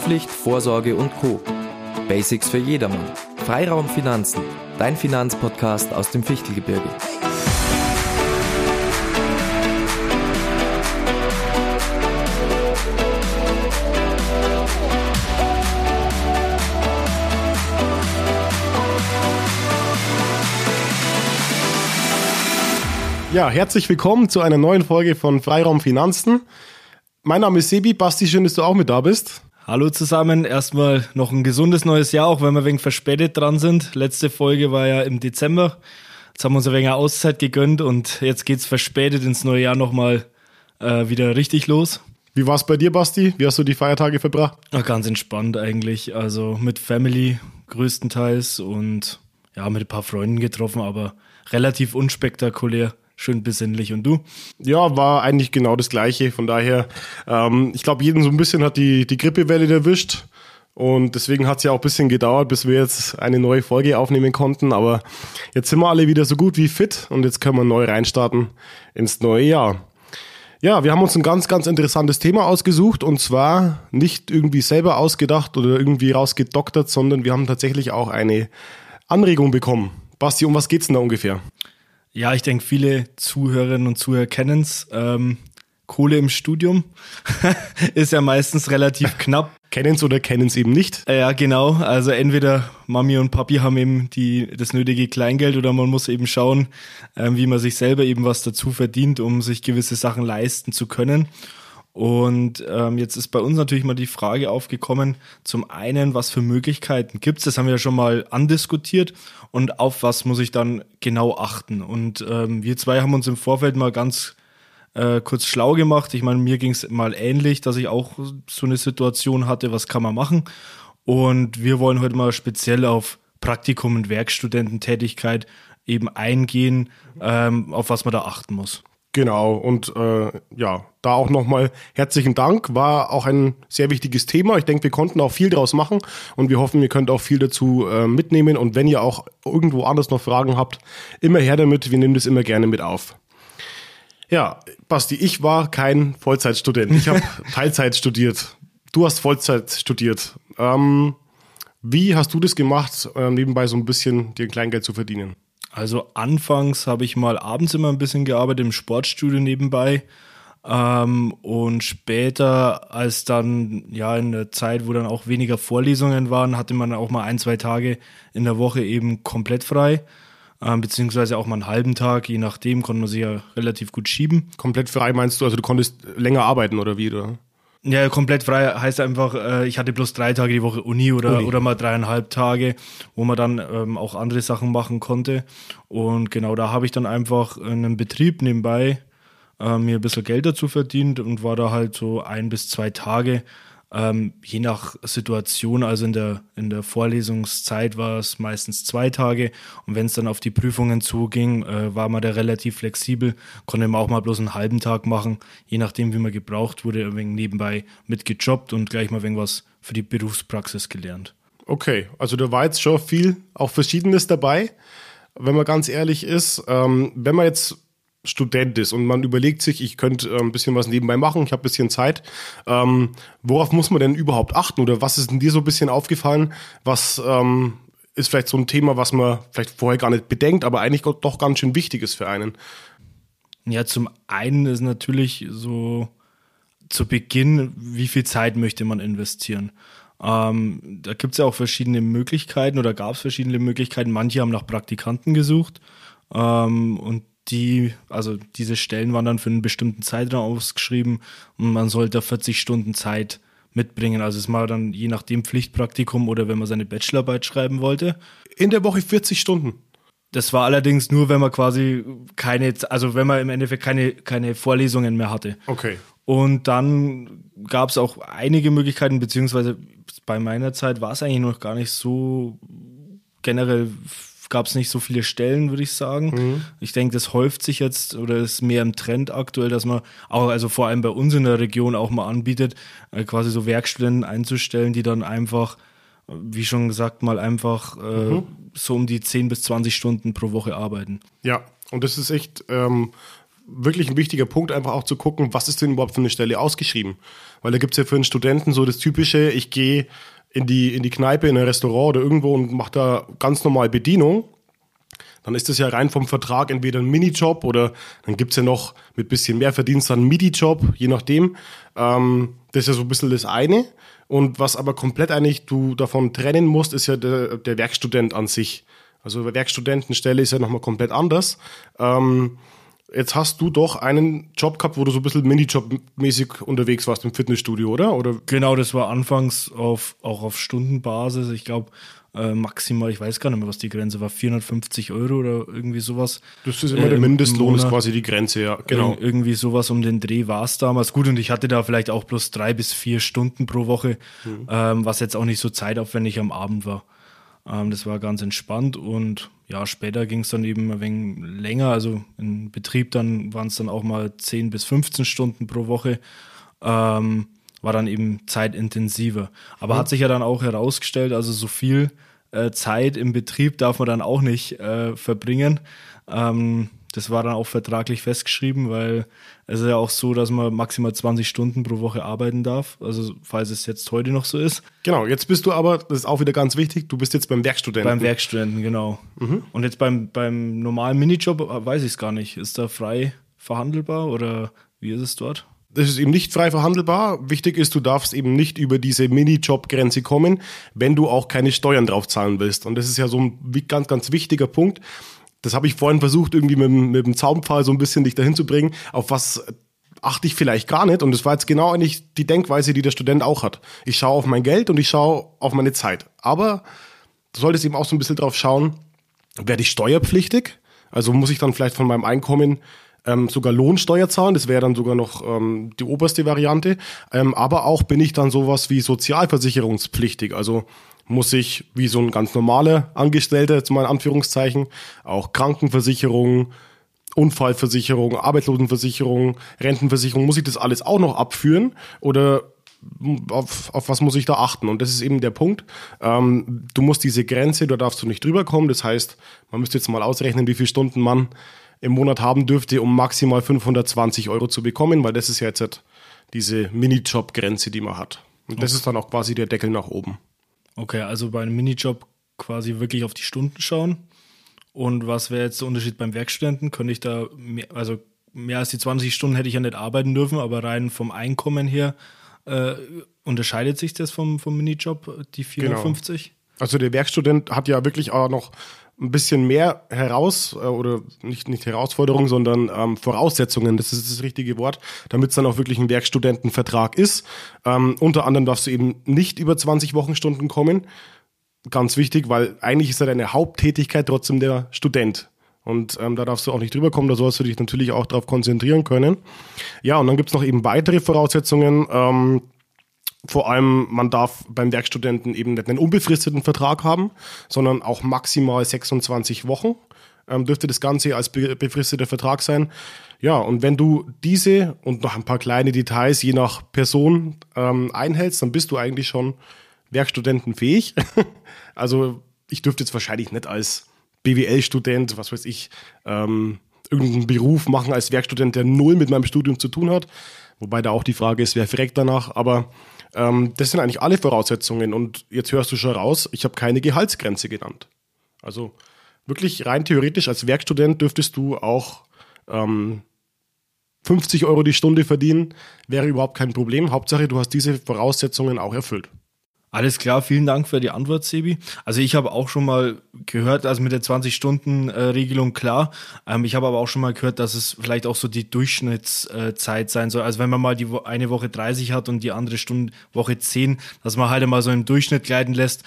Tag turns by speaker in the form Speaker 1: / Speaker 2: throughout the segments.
Speaker 1: Schulpflicht, Vorsorge und Co. Basics für jedermann. Freiraum Finanzen, dein Finanzpodcast aus dem Fichtelgebirge.
Speaker 2: Ja, herzlich willkommen zu einer neuen Folge von Freiraum Finanzen. Mein Name ist Sebi. Basti, schön, dass du auch mit da bist.
Speaker 3: Hallo zusammen. Erstmal noch ein gesundes neues Jahr, auch wenn wir wenig verspätet dran sind. Letzte Folge war ja im Dezember. Jetzt haben wir uns ein wenig Auszeit gegönnt und jetzt geht's verspätet ins neue Jahr nochmal äh, wieder richtig los.
Speaker 2: Wie war's bei dir, Basti? Wie hast du die Feiertage verbracht?
Speaker 3: Ach, ganz entspannt eigentlich. Also mit Family größtenteils und ja, mit ein paar Freunden getroffen, aber relativ unspektakulär schön besinnlich. Und du?
Speaker 2: Ja, war eigentlich genau das Gleiche. Von daher, ähm, ich glaube, jeden so ein bisschen hat die, die Grippewelle erwischt. Und deswegen hat es ja auch ein bisschen gedauert, bis wir jetzt eine neue Folge aufnehmen konnten. Aber jetzt sind wir alle wieder so gut wie fit und jetzt können wir neu reinstarten ins neue Jahr. Ja, wir haben uns ein ganz, ganz interessantes Thema ausgesucht und zwar nicht irgendwie selber ausgedacht oder irgendwie rausgedoktert, sondern wir haben tatsächlich auch eine Anregung bekommen. Basti, um was geht's denn da ungefähr?
Speaker 3: Ja, ich denke, viele Zuhörerinnen und Zuhörer kennen es. Ähm, Kohle im Studium ist ja meistens relativ knapp.
Speaker 2: Kennen es oder kennen es eben nicht?
Speaker 3: Ja, genau. Also entweder Mami und Papi haben eben die, das nötige Kleingeld oder man muss eben schauen, ähm, wie man sich selber eben was dazu verdient, um sich gewisse Sachen leisten zu können. Und ähm, jetzt ist bei uns natürlich mal die Frage aufgekommen, zum einen, was für Möglichkeiten gibt es, das haben wir ja schon mal andiskutiert und auf was muss ich dann genau achten. Und ähm, wir zwei haben uns im Vorfeld mal ganz äh, kurz schlau gemacht. Ich meine, mir ging es mal ähnlich, dass ich auch so eine Situation hatte, was kann man machen. Und wir wollen heute mal speziell auf Praktikum und Werkstudententätigkeit eben eingehen, ähm, auf was man da achten muss.
Speaker 2: Genau, und äh, ja, da auch nochmal herzlichen Dank. War auch ein sehr wichtiges Thema. Ich denke, wir konnten auch viel draus machen und wir hoffen, ihr könnt auch viel dazu äh, mitnehmen. Und wenn ihr auch irgendwo anders noch Fragen habt, immer her damit. Wir nehmen das immer gerne mit auf. Ja, Basti, ich war kein Vollzeitstudent. Ich habe Teilzeit studiert. Du hast Vollzeit studiert. Ähm, wie hast du das gemacht, äh, nebenbei so ein bisschen dir Kleingeld zu verdienen?
Speaker 3: Also anfangs habe ich mal abends immer ein bisschen gearbeitet im Sportstudio nebenbei. Ähm, und später, als dann, ja, in der Zeit, wo dann auch weniger Vorlesungen waren, hatte man auch mal ein, zwei Tage in der Woche eben komplett frei. Ähm, beziehungsweise auch mal einen halben Tag, je nachdem, konnte man sich ja relativ gut schieben.
Speaker 2: Komplett frei meinst du, also du konntest länger arbeiten oder wie, oder?
Speaker 3: Ja, komplett frei heißt einfach, äh, ich hatte bloß drei Tage die Woche Uni oder, Uni. oder mal dreieinhalb Tage, wo man dann ähm, auch andere Sachen machen konnte. Und genau da habe ich dann einfach einen Betrieb nebenbei äh, mir ein bisschen Geld dazu verdient und war da halt so ein bis zwei Tage ähm, je nach Situation, also in der, in der Vorlesungszeit war es meistens zwei Tage und wenn es dann auf die Prüfungen zuging, äh, war man da relativ flexibel, konnte man auch mal bloß einen halben Tag machen, je nachdem, wie man gebraucht wurde, ein nebenbei mitgejobbt und gleich mal irgendwas für die Berufspraxis gelernt.
Speaker 2: Okay, also da war jetzt schon viel, auch Verschiedenes dabei, wenn man ganz ehrlich ist. Ähm, wenn man jetzt Student ist und man überlegt sich, ich könnte äh, ein bisschen was nebenbei machen, ich habe ein bisschen Zeit. Ähm, worauf muss man denn überhaupt achten oder was ist denn dir so ein bisschen aufgefallen? Was ähm, ist vielleicht so ein Thema, was man vielleicht vorher gar nicht bedenkt, aber eigentlich doch ganz schön wichtig ist für einen?
Speaker 3: Ja, zum einen ist natürlich so zu Beginn, wie viel Zeit möchte man investieren? Ähm, da gibt es ja auch verschiedene Möglichkeiten oder gab es verschiedene Möglichkeiten. Manche haben nach Praktikanten gesucht ähm, und die, also diese Stellen waren dann für einen bestimmten Zeitraum ausgeschrieben und man sollte 40 Stunden Zeit mitbringen. Also es war dann je nachdem Pflichtpraktikum oder wenn man seine Bachelorarbeit schreiben wollte.
Speaker 2: In der Woche 40 Stunden.
Speaker 3: Das war allerdings nur, wenn man quasi keine, also wenn man im Endeffekt keine, keine Vorlesungen mehr hatte.
Speaker 2: Okay.
Speaker 3: Und dann gab es auch einige Möglichkeiten, beziehungsweise bei meiner Zeit war es eigentlich noch gar nicht so generell gab es nicht so viele Stellen, würde ich sagen. Mhm. Ich denke, das häuft sich jetzt oder ist mehr im Trend aktuell, dass man auch, also vor allem bei uns in der Region auch mal anbietet, äh, quasi so Werkstudenten einzustellen, die dann einfach, wie schon gesagt, mal einfach äh, mhm. so um die 10 bis 20 Stunden pro Woche arbeiten.
Speaker 2: Ja, und das ist echt ähm, wirklich ein wichtiger Punkt, einfach auch zu gucken, was ist denn überhaupt für eine Stelle ausgeschrieben. Weil da gibt's ja für einen Studenten so das typische, ich gehe in die, in die Kneipe, in ein Restaurant oder irgendwo und mache da ganz normal Bedienung. Dann ist das ja rein vom Vertrag entweder ein Minijob oder dann gibt's ja noch mit bisschen mehr Verdienst dann einen Midi-Job, je nachdem. Ähm, das ist ja so ein bisschen das eine. Und was aber komplett eigentlich du davon trennen musst, ist ja der, der Werkstudent an sich. Also Werkstudentenstelle ist ja nochmal komplett anders. Ähm, jetzt hast du doch einen Job gehabt, wo du so ein bisschen Minijob-mäßig unterwegs warst im Fitnessstudio, oder? oder?
Speaker 3: Genau, das war anfangs auf, auch auf Stundenbasis. Ich glaube, äh, maximal, ich weiß gar nicht mehr, was die Grenze war, 450 Euro oder irgendwie sowas.
Speaker 2: Das ist immer äh, der Mindestlohn, ist quasi die Grenze, ja,
Speaker 3: genau. Ir irgendwie sowas um den Dreh war es damals. Gut, und ich hatte da vielleicht auch bloß drei bis vier Stunden pro Woche, mhm. ähm, was jetzt auch nicht so zeitaufwendig am Abend war. Ähm, das war ganz entspannt und ja, später ging es dann eben ein wenig länger. Also im Betrieb dann waren es dann auch mal 10 bis 15 Stunden pro Woche. Ähm, war dann eben zeitintensiver. Aber mhm. hat sich ja dann auch herausgestellt, also so viel äh, Zeit im Betrieb darf man dann auch nicht äh, verbringen. Ähm, das war dann auch vertraglich festgeschrieben, weil es ist ja auch so, dass man maximal 20 Stunden pro Woche arbeiten darf. Also falls es jetzt heute noch so ist.
Speaker 2: Genau, jetzt bist du aber, das ist auch wieder ganz wichtig, du bist jetzt beim Werkstudenten.
Speaker 3: Beim Werkstudenten, genau. Mhm. Und jetzt beim, beim normalen Minijob äh, weiß ich es gar nicht. Ist da frei verhandelbar oder wie ist es dort?
Speaker 2: Das ist eben nicht frei verhandelbar. Wichtig ist, du darfst eben nicht über diese Minijob-Grenze kommen, wenn du auch keine Steuern drauf zahlen willst. Und das ist ja so ein ganz, ganz wichtiger Punkt das habe ich vorhin versucht, irgendwie mit, mit dem Zaunpfahl so ein bisschen dich dahin zu bringen, auf was achte ich vielleicht gar nicht. Und das war jetzt genau eigentlich die Denkweise, die der Student auch hat. Ich schaue auf mein Geld und ich schaue auf meine Zeit. Aber du solltest eben auch so ein bisschen drauf schauen, werde ich steuerpflichtig? Also muss ich dann vielleicht von meinem Einkommen ähm, sogar Lohnsteuer zahlen, das wäre dann sogar noch ähm, die oberste Variante. Ähm, aber auch bin ich dann sowas wie sozialversicherungspflichtig. Also muss ich wie so ein ganz normaler Angestellter, mal in Anführungszeichen, auch Krankenversicherung, Unfallversicherung, Arbeitslosenversicherung, Rentenversicherung, muss ich das alles auch noch abführen oder auf, auf was muss ich da achten? Und das ist eben der Punkt. Ähm, du musst diese Grenze, da darfst du nicht drüber kommen. Das heißt, man müsste jetzt mal ausrechnen, wie viele Stunden man im Monat haben dürfte, um maximal 520 Euro zu bekommen, weil das ist ja jetzt diese Minijob-Grenze, die man hat. Und das ist dann auch quasi der Deckel nach oben.
Speaker 3: Okay, also bei einem Minijob quasi wirklich auf die Stunden schauen. Und was wäre jetzt der Unterschied beim Werkstudenten? Könnte ich da, mehr, also mehr als die 20 Stunden hätte ich ja nicht arbeiten dürfen, aber rein vom Einkommen her äh, unterscheidet sich das vom, vom Minijob, die 450? Genau.
Speaker 2: Also der Werkstudent hat ja wirklich auch noch ein bisschen mehr heraus äh, oder nicht nicht Herausforderungen, sondern ähm, Voraussetzungen, das ist das richtige Wort, damit es dann auch wirklich ein Werkstudentenvertrag ist. Ähm, unter anderem darfst du eben nicht über 20 Wochenstunden kommen. Ganz wichtig, weil eigentlich ist ja deine Haupttätigkeit trotzdem der Student. Und ähm, da darfst du auch nicht drüber kommen, da sollst du dich natürlich auch darauf konzentrieren können. Ja, und dann gibt's noch eben weitere Voraussetzungen. Ähm, vor allem, man darf beim Werkstudenten eben nicht einen unbefristeten Vertrag haben, sondern auch maximal 26 Wochen ähm, dürfte das Ganze als be befristeter Vertrag sein. Ja, und wenn du diese und noch ein paar kleine Details je nach Person ähm, einhältst, dann bist du eigentlich schon werkstudentenfähig. also ich dürfte jetzt wahrscheinlich nicht als BWL-Student, was weiß ich, ähm, irgendeinen Beruf machen als Werkstudent, der null mit meinem Studium zu tun hat. Wobei da auch die Frage ist, wer fragt danach. Aber ähm, das sind eigentlich alle Voraussetzungen. Und jetzt hörst du schon raus, ich habe keine Gehaltsgrenze genannt. Also wirklich rein theoretisch als Werkstudent dürftest du auch ähm, 50 Euro die Stunde verdienen, wäre überhaupt kein Problem. Hauptsache, du hast diese Voraussetzungen auch erfüllt.
Speaker 3: Alles klar, vielen Dank für die Antwort, Sebi. Also ich habe auch schon mal gehört, also mit der 20-Stunden-Regelung klar. Ähm, ich habe aber auch schon mal gehört, dass es vielleicht auch so die Durchschnittszeit sein soll. Also wenn man mal die eine Woche 30 hat und die andere Stunde Woche 10, dass man halt mal so im Durchschnitt gleiten lässt.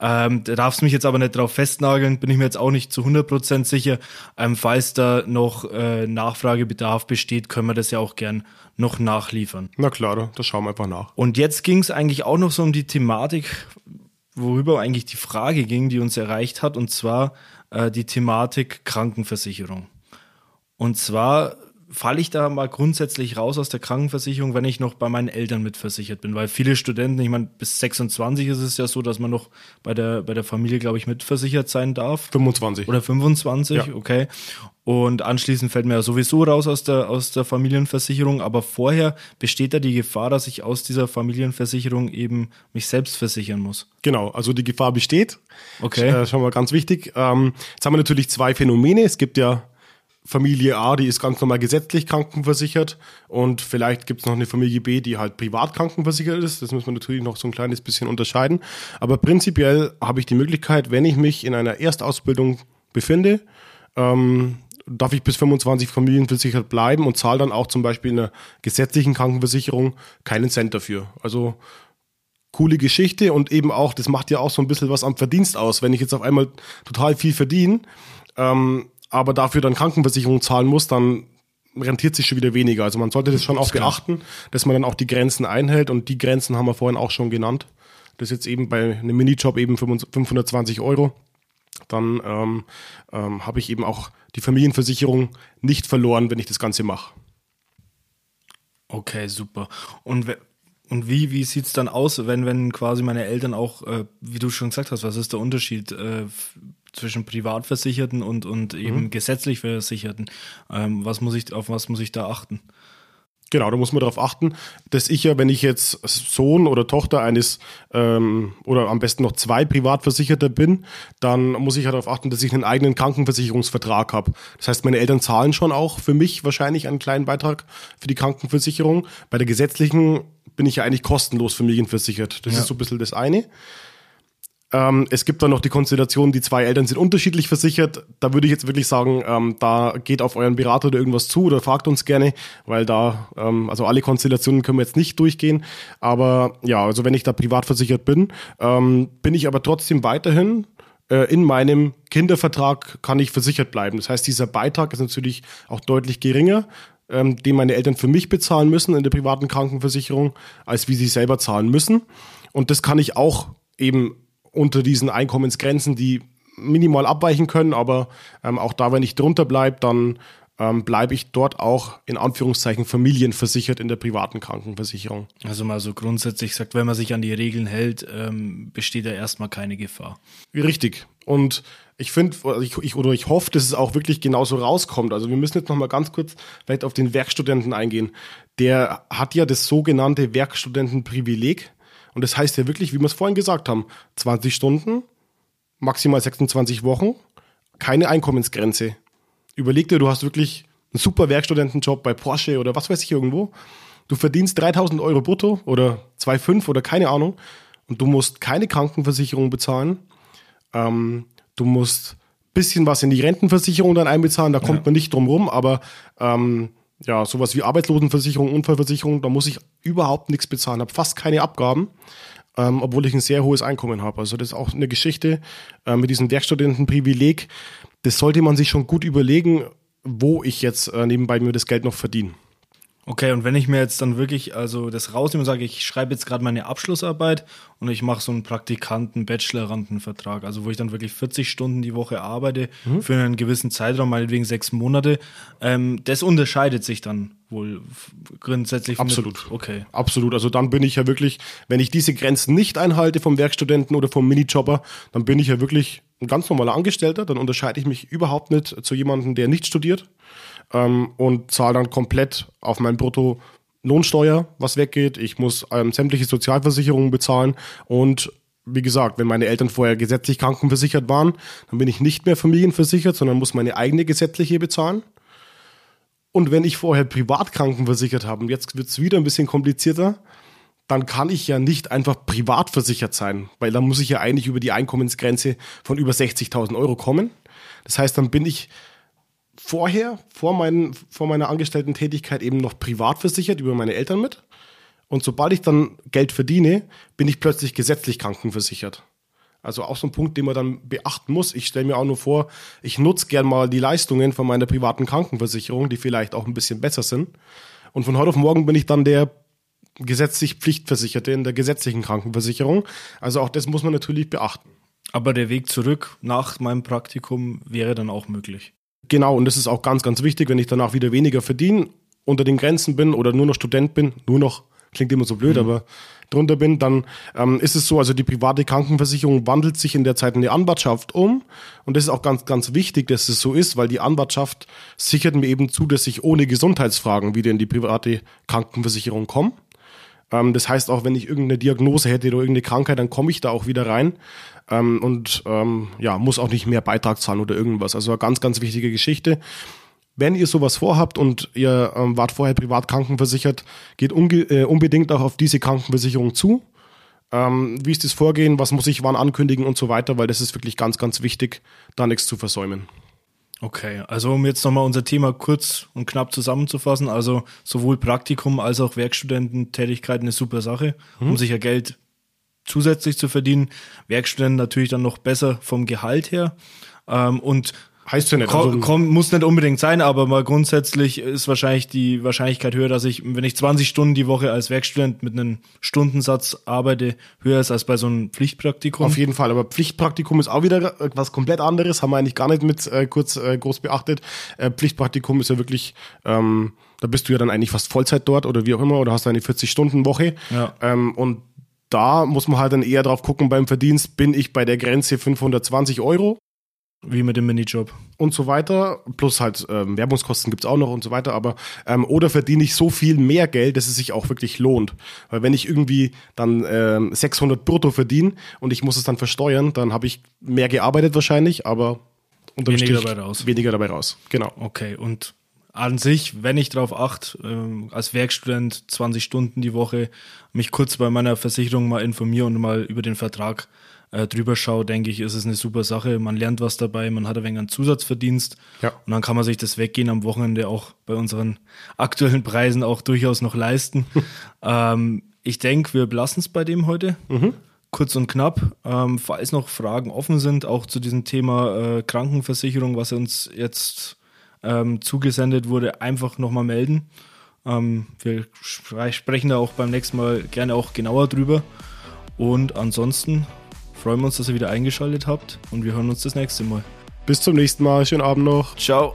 Speaker 3: Ähm, da darfst mich jetzt aber nicht drauf festnageln, bin ich mir jetzt auch nicht zu 100% sicher. Ähm, falls da noch äh, Nachfragebedarf besteht, können wir das ja auch gern noch nachliefern.
Speaker 2: Na klar, das schauen wir einfach nach.
Speaker 3: Und jetzt ging es eigentlich auch noch so um die Thematik, worüber eigentlich die Frage ging, die uns erreicht hat, und zwar äh, die Thematik Krankenversicherung. Und zwar falle ich da mal grundsätzlich raus aus der Krankenversicherung, wenn ich noch bei meinen Eltern mitversichert bin? Weil viele Studenten, ich meine, bis 26 ist es ja so, dass man noch bei der, bei der Familie, glaube ich, mitversichert sein darf.
Speaker 2: 25.
Speaker 3: Oder 25, ja. okay. Und anschließend fällt mir ja sowieso raus aus der, aus der Familienversicherung. Aber vorher besteht da die Gefahr, dass ich aus dieser Familienversicherung eben mich selbst versichern muss.
Speaker 2: Genau, also die Gefahr besteht.
Speaker 3: Okay.
Speaker 2: Äh, schon mal ganz wichtig. Ähm, jetzt haben wir natürlich zwei Phänomene. Es gibt ja Familie A, die ist ganz normal gesetzlich krankenversichert und vielleicht gibt es noch eine Familie B, die halt privat krankenversichert ist. Das muss man natürlich noch so ein kleines bisschen unterscheiden. Aber prinzipiell habe ich die Möglichkeit, wenn ich mich in einer Erstausbildung befinde, ähm, darf ich bis 25 familienversichert bleiben und zahle dann auch zum Beispiel in einer gesetzlichen Krankenversicherung keinen Cent dafür. Also coole Geschichte und eben auch, das macht ja auch so ein bisschen was am Verdienst aus. Wenn ich jetzt auf einmal total viel verdiene, ähm, aber dafür dann Krankenversicherung zahlen muss, dann rentiert sich schon wieder weniger. Also man sollte das schon auch beachten, dass man dann auch die Grenzen einhält und die Grenzen haben wir vorhin auch schon genannt. Das ist jetzt eben bei einem Minijob eben 520 Euro. Dann ähm, ähm, habe ich eben auch die Familienversicherung nicht verloren, wenn ich das Ganze mache.
Speaker 3: Okay, super. Und und wie, wie sieht es dann aus, wenn, wenn quasi meine Eltern auch, äh, wie du schon gesagt hast, was ist der Unterschied äh, zwischen Privatversicherten und, und eben mhm. gesetzlich Versicherten? Ähm, was muss ich, auf was muss ich da achten?
Speaker 2: Genau, da muss man darauf achten, dass ich ja, wenn ich jetzt Sohn oder Tochter eines ähm, oder am besten noch zwei Privatversicherter bin, dann muss ich ja darauf achten, dass ich einen eigenen Krankenversicherungsvertrag habe. Das heißt, meine Eltern zahlen schon auch für mich wahrscheinlich einen kleinen Beitrag für die Krankenversicherung. Bei der gesetzlichen bin ich ja eigentlich kostenlos familienversichert. Das ja. ist so ein bisschen das eine. Ähm, es gibt dann noch die Konstellation, die zwei Eltern sind unterschiedlich versichert. Da würde ich jetzt wirklich sagen, ähm, da geht auf euren Berater oder irgendwas zu oder fragt uns gerne, weil da, ähm, also alle Konstellationen können wir jetzt nicht durchgehen. Aber ja, also wenn ich da privat versichert bin, ähm, bin ich aber trotzdem weiterhin äh, in meinem Kindervertrag kann ich versichert bleiben. Das heißt, dieser Beitrag ist natürlich auch deutlich geringer, ähm, den meine Eltern für mich bezahlen müssen in der privaten Krankenversicherung, als wie sie selber zahlen müssen. Und das kann ich auch eben unter diesen Einkommensgrenzen, die minimal abweichen können, aber ähm, auch da, wenn ich drunter bleibe, dann ähm, bleibe ich dort auch in Anführungszeichen familienversichert in der privaten Krankenversicherung.
Speaker 3: Also mal so grundsätzlich sagt, wenn man sich an die Regeln hält, ähm, besteht da erstmal keine Gefahr.
Speaker 2: Richtig. Und ich finde, ich, ich, oder ich hoffe, dass es auch wirklich genauso rauskommt. Also wir müssen jetzt nochmal ganz kurz vielleicht auf den Werkstudenten eingehen. Der hat ja das sogenannte Werkstudentenprivileg. Und das heißt ja wirklich, wie wir es vorhin gesagt haben, 20 Stunden, maximal 26 Wochen, keine Einkommensgrenze. Überleg dir, du hast wirklich einen super Werkstudentenjob bei Porsche oder was weiß ich irgendwo. Du verdienst 3000 Euro brutto oder 2,5 oder keine Ahnung und du musst keine Krankenversicherung bezahlen. Ähm, du musst bisschen was in die Rentenversicherung dann einbezahlen, da kommt ja. man nicht drum rum, aber ähm, ja, sowas wie Arbeitslosenversicherung, Unfallversicherung, da muss ich überhaupt nichts bezahlen, habe fast keine Abgaben, ähm, obwohl ich ein sehr hohes Einkommen habe. Also das ist auch eine Geschichte äh, mit diesem Werkstudentenprivileg. Das sollte man sich schon gut überlegen, wo ich jetzt äh, nebenbei mir das Geld noch verdiene.
Speaker 3: Okay, und wenn ich mir jetzt dann wirklich also das rausnehme und sage, ich schreibe jetzt gerade meine Abschlussarbeit und ich mache so einen Praktikanten, Bachelorandenvertrag, also wo ich dann wirklich 40 Stunden die Woche arbeite mhm. für einen gewissen Zeitraum, meinetwegen sechs Monate, ähm, das unterscheidet sich dann wohl grundsätzlich.
Speaker 2: Absolut. Okay. Absolut. Also dann bin ich ja wirklich, wenn ich diese Grenzen nicht einhalte vom Werkstudenten oder vom Minijobber, dann bin ich ja wirklich ein ganz normaler Angestellter, dann unterscheide ich mich überhaupt nicht zu jemandem, der nicht studiert ähm, und zahle dann komplett auf mein Brutto Lohnsteuer, was weggeht. Ich muss ähm, sämtliche Sozialversicherungen bezahlen und wie gesagt, wenn meine Eltern vorher gesetzlich krankenversichert waren, dann bin ich nicht mehr familienversichert, sondern muss meine eigene gesetzliche bezahlen. Und wenn ich vorher privat krankenversichert habe, und jetzt wird es wieder ein bisschen komplizierter, dann kann ich ja nicht einfach privat versichert sein, weil dann muss ich ja eigentlich über die Einkommensgrenze von über 60.000 Euro kommen. Das heißt, dann bin ich vorher, vor, meinen, vor meiner Angestellten-Tätigkeit eben noch privat versichert über meine Eltern mit. Und sobald ich dann Geld verdiene, bin ich plötzlich gesetzlich krankenversichert. Also auch so ein Punkt, den man dann beachten muss. Ich stelle mir auch nur vor, ich nutze gern mal die Leistungen von meiner privaten Krankenversicherung, die vielleicht auch ein bisschen besser sind. Und von heute auf morgen bin ich dann der gesetzlich Pflichtversicherte in der gesetzlichen Krankenversicherung. Also auch das muss man natürlich beachten.
Speaker 3: Aber der Weg zurück nach meinem Praktikum wäre dann auch möglich.
Speaker 2: Genau, und das ist auch ganz, ganz wichtig, wenn ich danach wieder weniger verdiene, unter den Grenzen bin oder nur noch Student bin, nur noch, klingt immer so blöd, mhm. aber drunter bin, dann ähm, ist es so, also die private Krankenversicherung wandelt sich in der Zeit in die Anwartschaft um. Und das ist auch ganz, ganz wichtig, dass es so ist, weil die Anwartschaft sichert mir eben zu, dass ich ohne Gesundheitsfragen wieder in die private Krankenversicherung komme. Ähm, das heißt, auch wenn ich irgendeine Diagnose hätte oder irgendeine Krankheit, dann komme ich da auch wieder rein. Ähm, und ähm, ja, muss auch nicht mehr Beitrag zahlen oder irgendwas. Also eine ganz, ganz wichtige Geschichte. Wenn ihr sowas vorhabt und ihr wart vorher privat krankenversichert, geht äh, unbedingt auch auf diese Krankenversicherung zu. Ähm, wie ist das Vorgehen? Was muss ich wann ankündigen und so weiter? Weil das ist wirklich ganz, ganz wichtig, da nichts zu versäumen.
Speaker 3: Okay, also um jetzt nochmal unser Thema kurz und knapp zusammenzufassen, also sowohl Praktikum als auch Werkstudententätigkeit eine super Sache, mhm. um sich ja Geld zusätzlich zu verdienen. Werkstudenten natürlich dann noch besser vom Gehalt her. Ähm, und
Speaker 2: Heißt ja nicht.
Speaker 3: Komm, also, komm, muss nicht unbedingt sein, aber mal grundsätzlich ist wahrscheinlich die Wahrscheinlichkeit höher, dass ich, wenn ich 20 Stunden die Woche als Werkstudent mit einem Stundensatz arbeite, höher ist als bei so einem Pflichtpraktikum.
Speaker 2: Auf jeden Fall, aber Pflichtpraktikum ist auch wieder was komplett anderes, haben wir eigentlich gar nicht mit äh, kurz äh, groß beachtet. Äh, Pflichtpraktikum ist ja wirklich, ähm, da bist du ja dann eigentlich fast Vollzeit dort oder wie auch immer, oder hast eine 40-Stunden-Woche. Ja. Ähm, und da muss man halt dann eher drauf gucken beim Verdienst, bin ich bei der Grenze 520 Euro
Speaker 3: wie mit dem Minijob.
Speaker 2: Und so weiter. Plus halt ähm, Werbungskosten gibt's auch noch und so weiter. Aber ähm, oder verdiene ich so viel mehr Geld, dass es sich auch wirklich lohnt. Weil wenn ich irgendwie dann ähm, 600 brutto verdiene und ich muss es dann versteuern, dann habe ich mehr gearbeitet wahrscheinlich, aber
Speaker 3: weniger Strich dabei raus.
Speaker 2: Weniger dabei raus. Genau.
Speaker 3: Okay. Und an sich, wenn ich darauf achte, ähm, als Werkstudent 20 Stunden die Woche, mich kurz bei meiner Versicherung mal informiere und mal über den Vertrag äh, drüber schaue, denke ich, ist es eine super Sache. Man lernt was dabei, man hat ein wenig einen Zusatzverdienst ja. und dann kann man sich das Weggehen am Wochenende auch bei unseren aktuellen Preisen auch durchaus noch leisten. ähm, ich denke, wir belassen es bei dem heute. Mhm. Kurz und knapp. Ähm, falls noch Fragen offen sind, auch zu diesem Thema äh, Krankenversicherung, was uns jetzt ähm, zugesendet wurde, einfach nochmal melden. Ähm, wir sprechen da auch beim nächsten Mal gerne auch genauer drüber. Und ansonsten freuen wir uns, dass ihr wieder eingeschaltet habt und wir hören uns das nächste Mal.
Speaker 2: Bis zum nächsten Mal. Schönen Abend noch.
Speaker 3: Ciao.